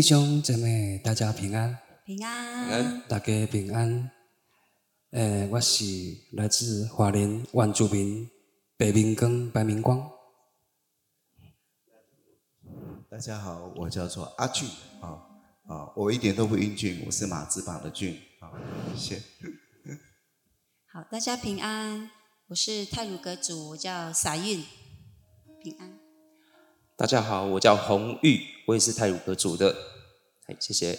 弟兄姊妹，大家平安。平安。平安。大家平安。诶，我是来自华莲原住民白明光白明光。大家好，我叫做阿俊啊啊，我一点都不英俊，我是马字旁的俊啊，谢谢。好，大家平安，我是泰鲁阁族，我叫撒运，平安。大家好，我叫洪玉，我也是泰鲁阁族的，谢谢。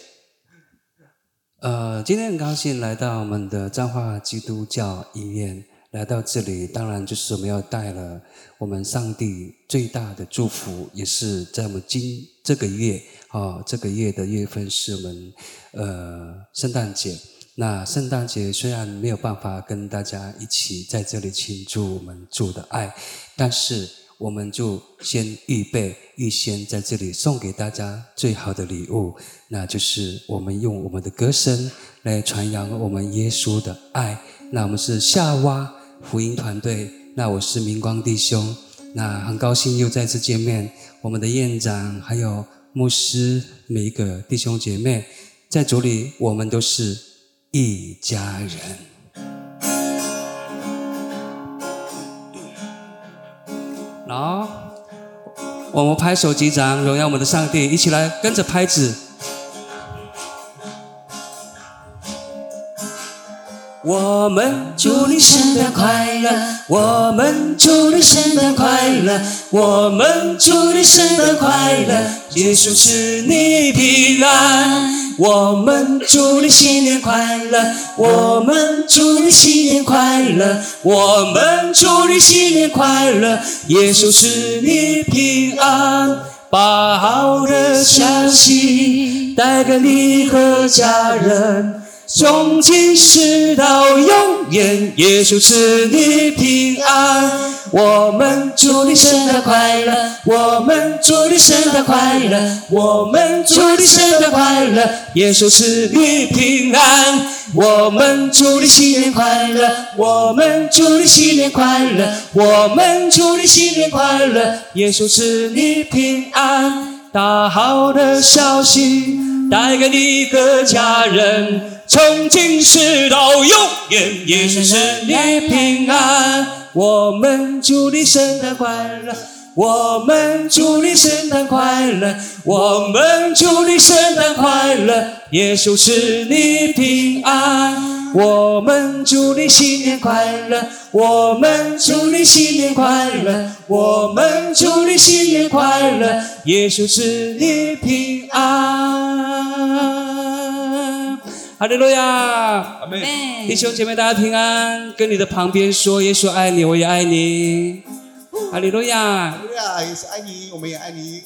呃，今天很高兴来到我们的彰化基督教医院，来到这里，当然就是我们要带了我们上帝最大的祝福，也是在我们今这个月啊、哦，这个月的月份是我们呃圣诞节。那圣诞节虽然没有办法跟大家一起在这里庆祝我们主的爱，但是我们就先预备、预先在这里送给大家最好的礼物，那就是我们用我们的歌声来传扬我们耶稣的爱。那我们是夏娃福音团队，那我是明光弟兄，那很高兴又再次见面。我们的院长还有牧师，每一个弟兄姐妹在主里，我们都是。一家人，我们拍手击掌，荣耀我们的上帝，一起来跟着拍子。我们祝你圣诞快乐，我们祝你圣诞快乐，我们祝你圣诞快乐，耶稣赐你平安。我们祝你新年快乐，我们祝你新年快乐，我们祝你新年快乐，耶稣赐你平安，把好的消息带给你和家人。从今世到永远，耶稣赐你平安。我们祝你圣诞快乐，我们祝你圣诞快乐，我们祝你圣诞快乐，耶稣赐你平安。我们祝你新年快乐，我们祝你新年快乐，我们祝你新年快乐，耶稣赐你平安。大好的消息带给你和家人。从今世到永远，耶稣赐你平安。我们祝你圣诞快乐，我们祝你圣诞快乐，我们祝你圣诞快乐，耶稣是你平安。我们祝你新年快乐，我们祝你新年快乐，我们祝你新年快乐，耶稣是你平安。哈利路亚，阿门。弟兄姐妹，大家平安。跟你的旁边说，耶稣爱你，我也爱你。哈利路亚，哈利路亚，耶稣爱你，我们也爱你。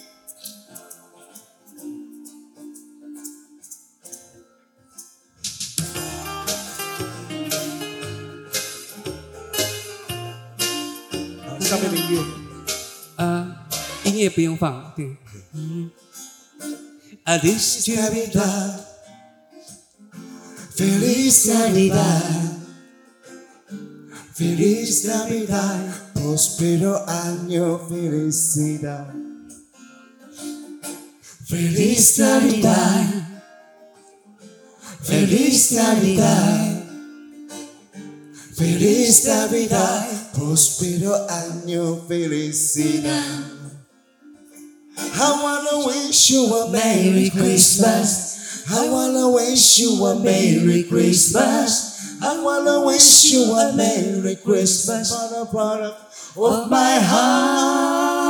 上面的音乐，啊，音乐不用放，对。嗯。Feliz Navidad, feliz Navidad, próspero año, felicidad. Feliz Navidad, feliz Navidad, feliz Navidad, próspero año, felicidad. I wanna wish you a Merry Christmas. I wanna wish you a Merry Christmas. I wanna wish you a Merry Christmas. Of my heart.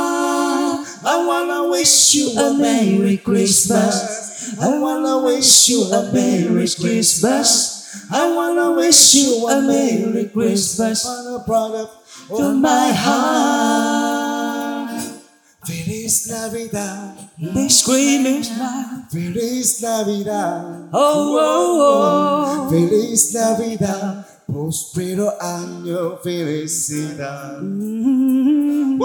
I wanna wish you a Merry Christmas. I wanna wish you a Merry Christmas. I wanna wish you a Merry Christmas. From my heart. Feliz Navidad. They scream it loud. Feliz Navidad. Oh, oh, oh. Feliz Navidad. Prospero año, felicidad. Mm-hmm.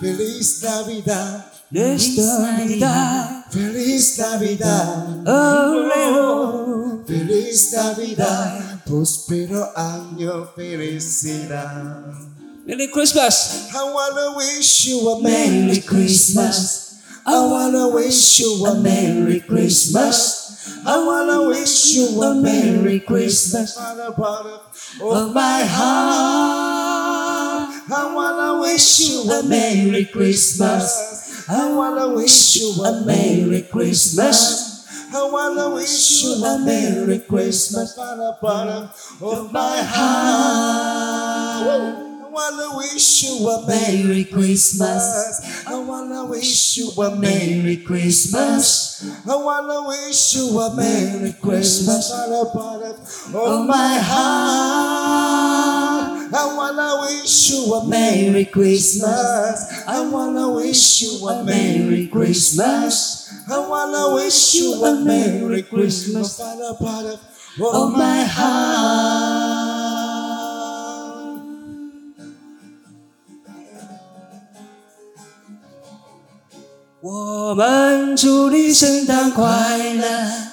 Feliz Navidad. Feliz Navidad. Feliz Navidad. Oh, oh. Feliz Navidad. Prospero año, felicidad. Merry Christmas. I wanna wish you a Merry Christmas. I wanna wish you a Merry Christmas. I wanna wish you a Merry Christmas. Of my heart, I wanna wish you a Merry Christmas. I wanna wish you a Merry Christmas. I wanna wish you a Merry Christmas. Of my heart. I wanna wish you a Merry Christmas. I wanna wish you a Merry Christmas. I wanna wish you a Merry Christmas. Oh my heart. I wanna wish you a Merry Christmas. I wanna wish you a Merry Christmas. I wanna wish you a Merry Christmas. Oh my heart. 我们祝你圣诞快乐，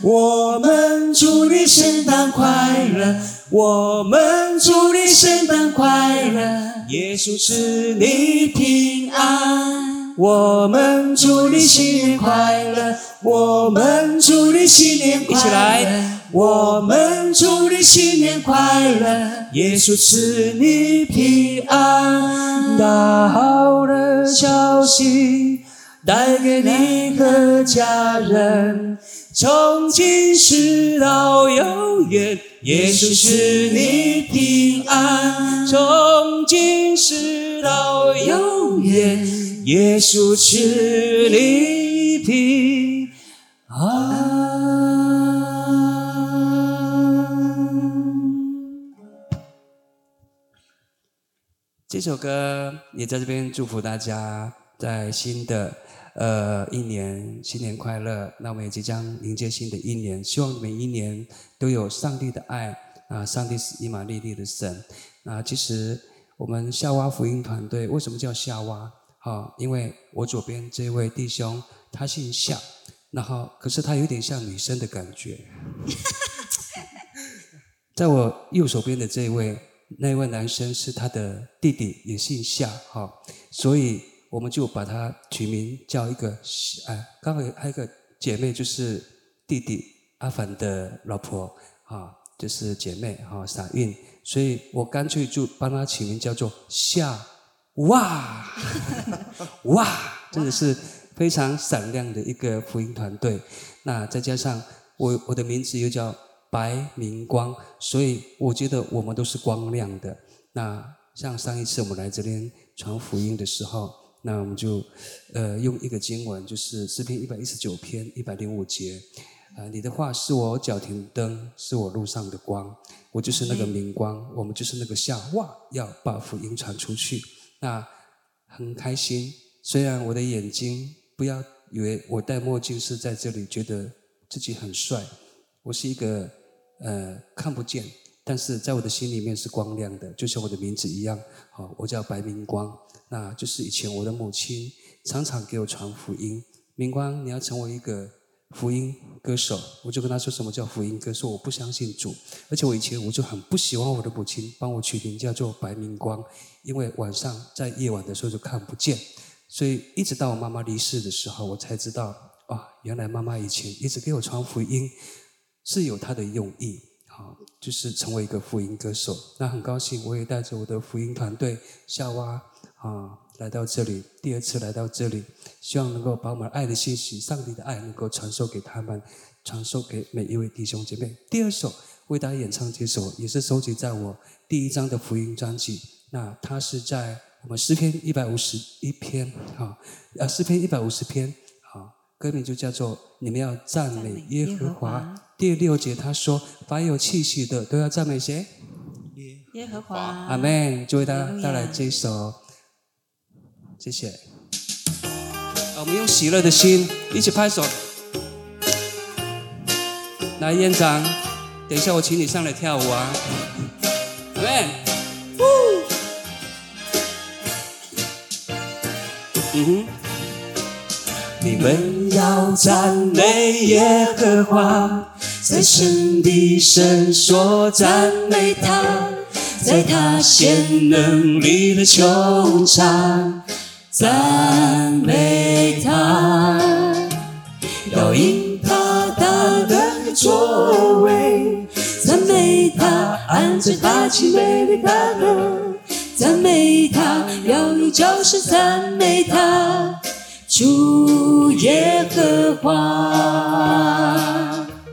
我们祝你圣诞快乐，我们祝你圣诞快乐，耶稣赐你平安。我们祝你新年快乐，我们祝你新年快乐，一起来，我们祝你新年快乐，耶稣赐你平安。大好的消息。带给你和家人，从今时到永远，耶稣是你平安。从今时到永远，耶稣是你平安。这首歌也在这边祝福大家，在新的。呃，一年新年快乐！那我们也即将迎接新的一年，希望每一年都有上帝的爱啊！上帝是以马内利的神啊！其实我们夏娃福音团队为什么叫夏娃？啊，因为我左边这位弟兄他姓夏，然后可是他有点像女生的感觉。在我右手边的这位那位男生是他的弟弟，也姓夏，哈，所以。我们就把它取名叫一个，哎，刚好还有一个姐妹，就是弟弟阿凡的老婆，啊，就是姐妹哈，傻韵，所以我干脆就帮她取名叫做夏哇，哇，真的是非常闪亮的一个福音团队。那再加上我我的名字又叫白明光，所以我觉得我们都是光亮的。那像上一次我们来这边传福音的时候。那我们就，呃，用一个经文，就是诗篇一百一十九篇一百零五节，啊、呃，你的话是我脚前灯，是我路上的光，我就是那个明光，我们就是那个夏哇，要把福音传出去。那很开心，虽然我的眼睛，不要以为我戴墨镜是在这里觉得自己很帅，我是一个呃看不见，但是在我的心里面是光亮的，就像我的名字一样，好，我叫白明光。那就是以前我的母亲常常给我传福音，明光，你要成为一个福音歌手。我就跟他说什么叫福音歌手，我不相信主，而且我以前我就很不喜欢我的母亲帮我取名叫做白明光，因为晚上在夜晚的时候就看不见，所以一直到我妈妈离世的时候，我才知道啊，原来妈妈以前一直给我传福音是有她的用意，好，就是成为一个福音歌手。那很高兴，我也带着我的福音团队夏娃。啊，来到这里，第二次来到这里，希望能够把我们爱的信息、上帝的爱能够传授给他们，传授给每一位弟兄姐妹。第二首为大家演唱这首，也是收集在我第一张的福音专辑。那它是在我们诗篇一百五十一篇，啊，呃，诗篇一百五十篇，啊，歌名就叫做“你们要赞美耶和华”。第六节他说：“凡有气息的都要赞美谁？耶和华。”阿门。就为大家带来这首。谢谢。我们用喜乐的心一起拍手。来，院长，等一下我请你上来跳舞啊。来，嗯哼。你们要赞美耶和华，在圣地圣所赞美他，在他显能力的穹苍。赞美他。要因他大的作为，赞美他，按着他极美丽大能，赞美他，要用角声赞美他，主耶和华。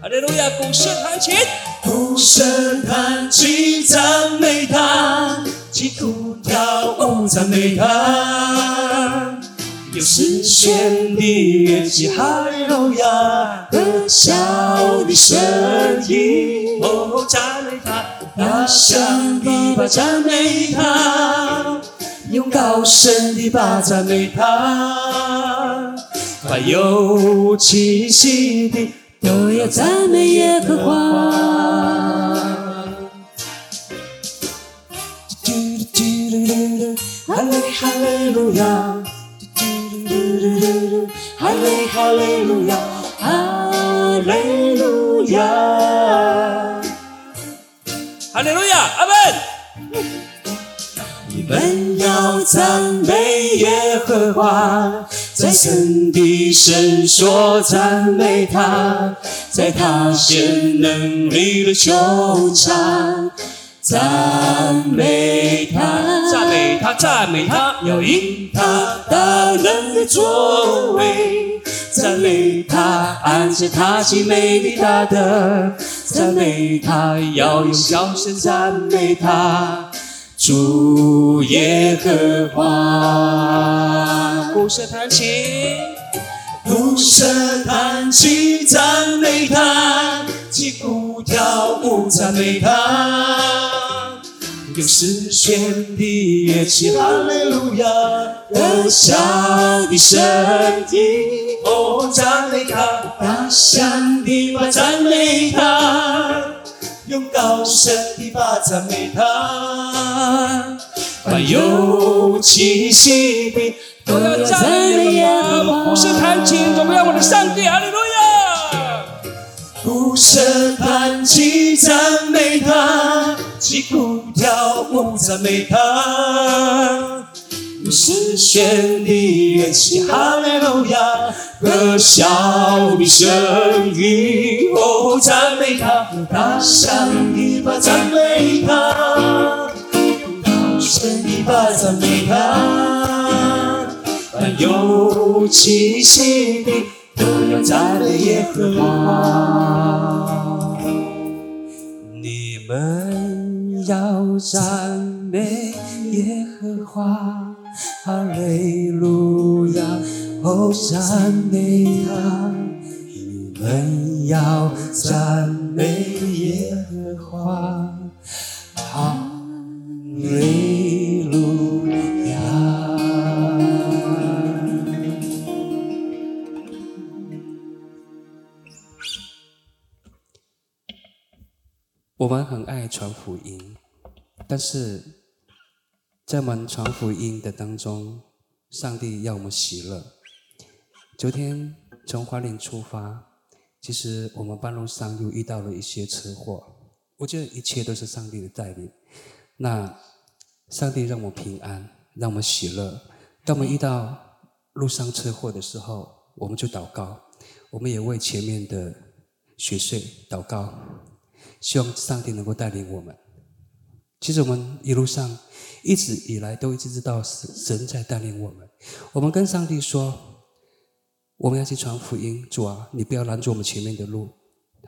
哈利路亚，鼓声弹琴，鼓声弹琴赞美他，击鼓跳舞赞美他。有丝弦的乐器，哈利路亚，和箫的声音，哦，赞美他，大声的把赞美他，用高声的把赞美他，凡有气息的都要赞美耶和华。哈利哈利路亚。哈利哈利路亚，哈利路亚，哈利路亚，阿门。你们要赞美耶和华，在圣地圣所赞美他，在他显能力的球场。赞美他，赞美他，赞美他，要因他大能的作为，赞美他，按着他极美的大德，赞美他，要用角声赞美他，主耶和华。鼓声弹琴，鼓声弹琴，赞美他，击鼓跳舞，赞美他。用丝弦的乐器，哈利路亚，和箫的声音，哦，赞美他，大声的把赞美他，用高声的把赞美他，把有气息的都要赞美他，不是。弹琴，荣耀我的上帝，哈利路亚。鼓声弹起，赞美他。击鼓跳舞赞美他，用丝弦的乐器，哈利路亚，和箫的声音，哦，赞美他，大声的把赞美他，大声的把赞美他，凡有气息的都要赞美耶和华，你们。要赞美耶和华，哈利路亚，哦，赞美他。你们要赞美耶和华，哈利我们很爱传福音。但是在我们传福音的当中，上帝要我们喜乐。昨天从花莲出发，其实我们半路上又遇到了一些车祸。我觉得一切都是上帝的带领。那上帝让我们平安，让我们喜乐。当我们遇到路上车祸的时候，我们就祷告，我们也为前面的雪隧祷告，希望上帝能够带领我们。其实我们一路上一直以来都一直知道神在带领我们。我们跟上帝说，我们要去传福音，主啊，你不要拦住我们前面的路，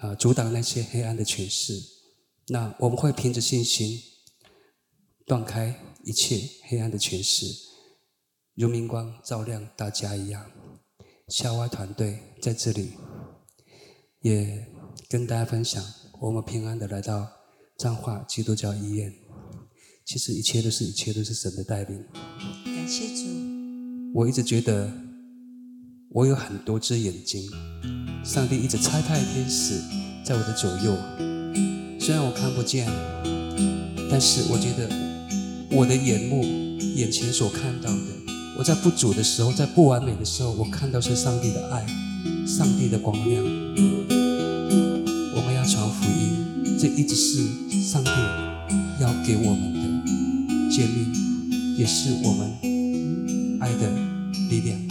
啊，阻挡那些黑暗的权势。那我们会凭着信心断开一切黑暗的权势，如明光照亮大家一样。夏娃团队在这里也跟大家分享，我们平安的来到彰化基督教医院。其实一切都是一切都是神的带领。感谢主。我一直觉得我有很多只眼睛，上帝一直差派天使在我的左右。虽然我看不见，但是我觉得我的眼目眼前所看到的，我在不足的时候，在不完美的时候，我看到是上帝的爱，上帝的光亮。这一直是上帝要给我们的。建立也是我们爱的力量。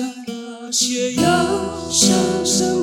那些忧伤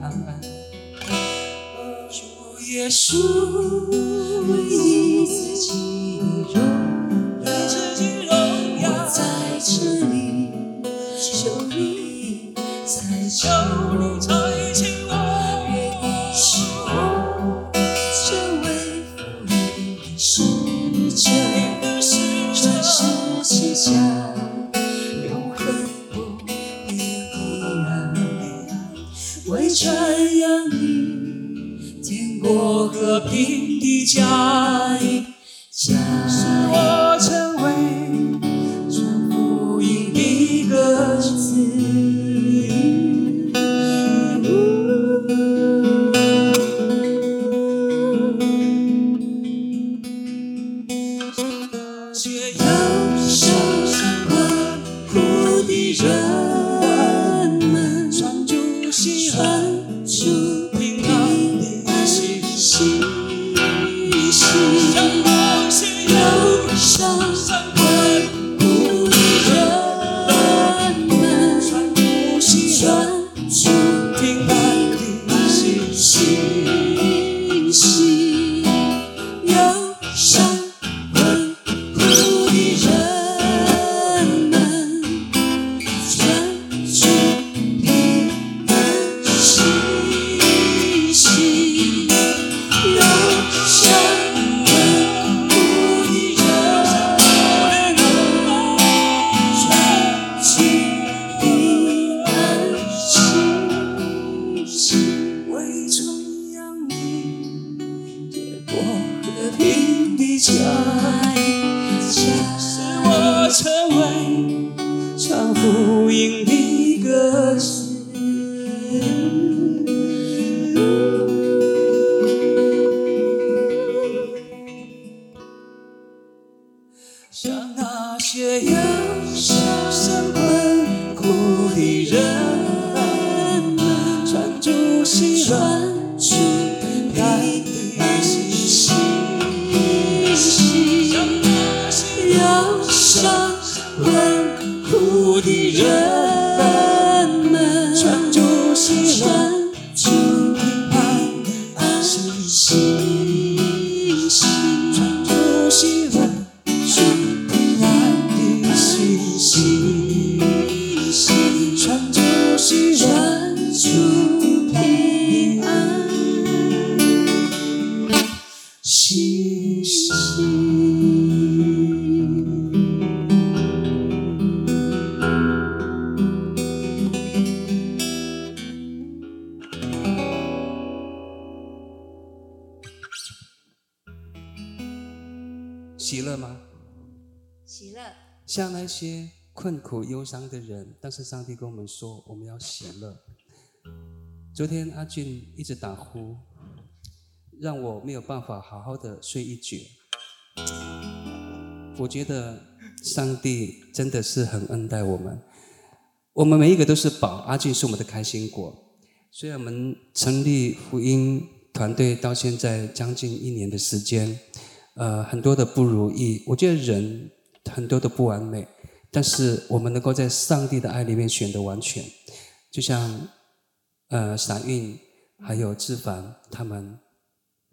样。主耶稣，唯一。Hình. 吗？喜乐。像那些困苦忧伤的人但是上帝跟我们说我们要喜乐。昨天阿俊一直打呼让我没有办法好好的睡一觉。我觉得上帝真的是很恩待我们。我们每一个都是宝阿俊是我们的开心果。虽然我们成立福音团队到现在将近一年的时间呃，很多的不如意，我觉得人很多的不完美，但是我们能够在上帝的爱里面选择完全，就像呃闪运还有志凡他们。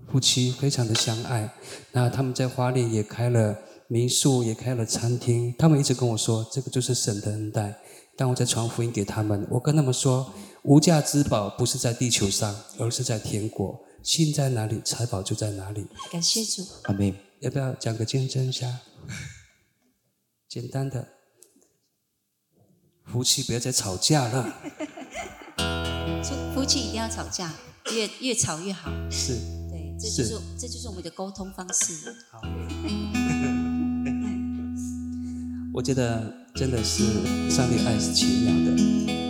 夫妻非常的相爱，那他们在花莲也开了民宿，也开了餐厅。他们一直跟我说，这个就是神的恩待。当我在传福音给他们，我跟他们说，无价之宝不是在地球上，而是在天国。心在哪里，财宝就在哪里。感谢主，阿门。要不要讲个见证一下？简单的，夫妻不要再吵架了。夫妻一定要吵架，越越吵越好。是。对这就是，是这就是我们的沟通方式。好，我觉得真的是上帝爱是奇妙的。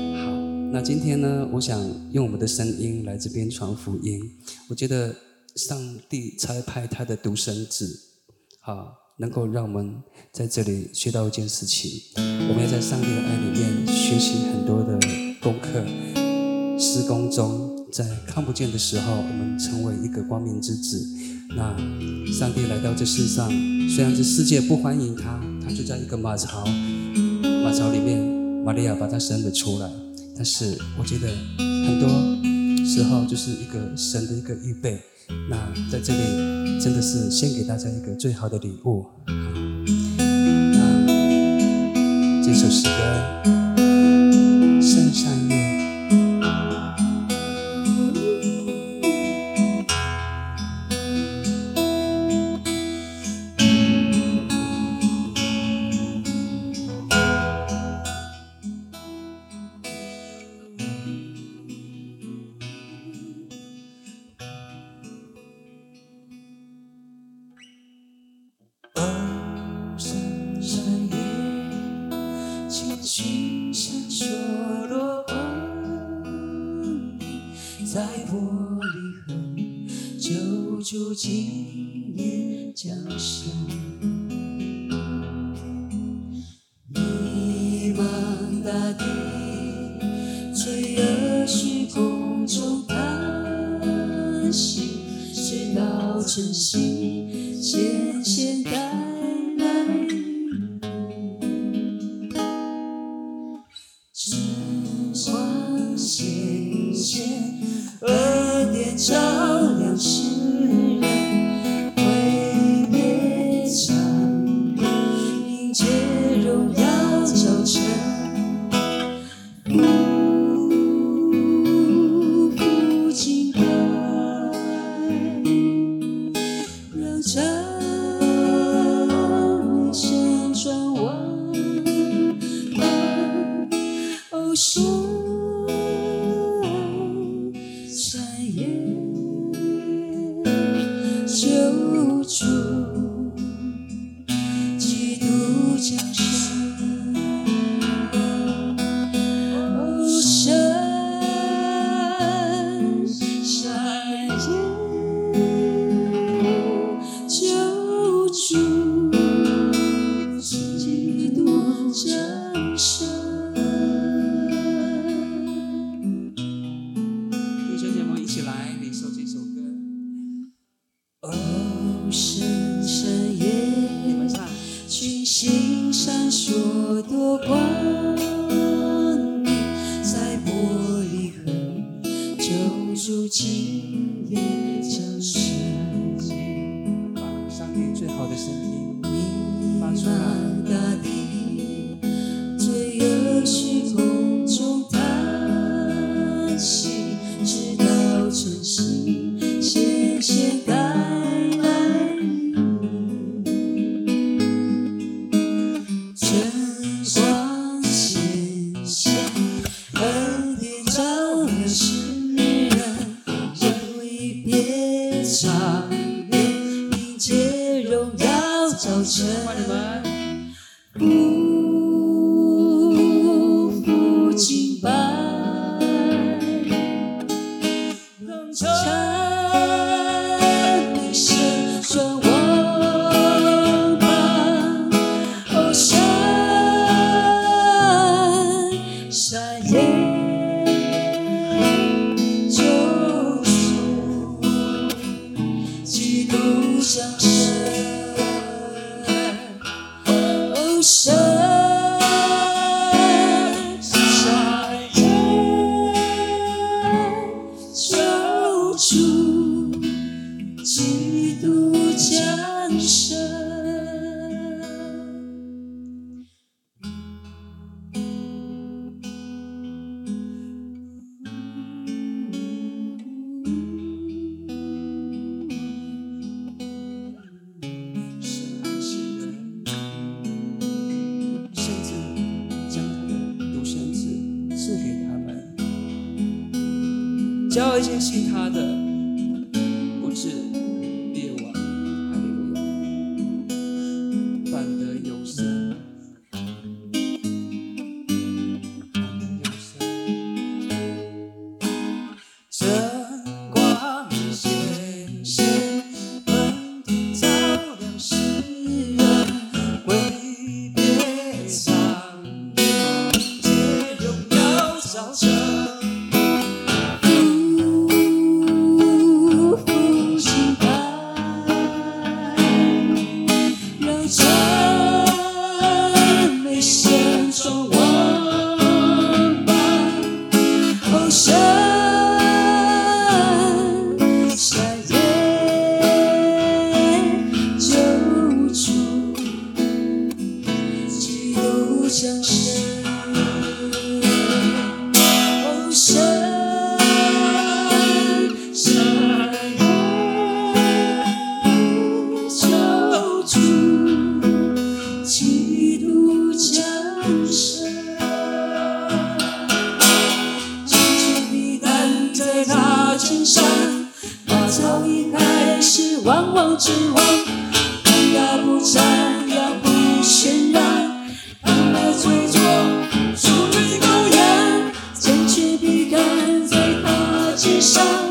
那今天呢，我想用我们的声音来这边传福音。我觉得上帝差派他的独生子，好，能够让我们在这里学到一件事情。我们要在上帝的爱里面学习很多的功课，施工中。在看不见的时候，我们成为一个光明之子。那上帝来到这世上，虽然这世界不欢迎他，他就在一个马槽，马槽里面，玛利亚把他生了出来。但是我觉得很多时候就是一个神的一个预备。那在这里真的是献给大家一个最好的礼物。那这首诗歌。凝练，大地，坠落虚空中叹息，直到晨曦。true. you 一些其他的，不是列王，还没有用，反得有生，反得有生，光显现，门照亮世人，挥别伤痕，借荣耀照彻。伤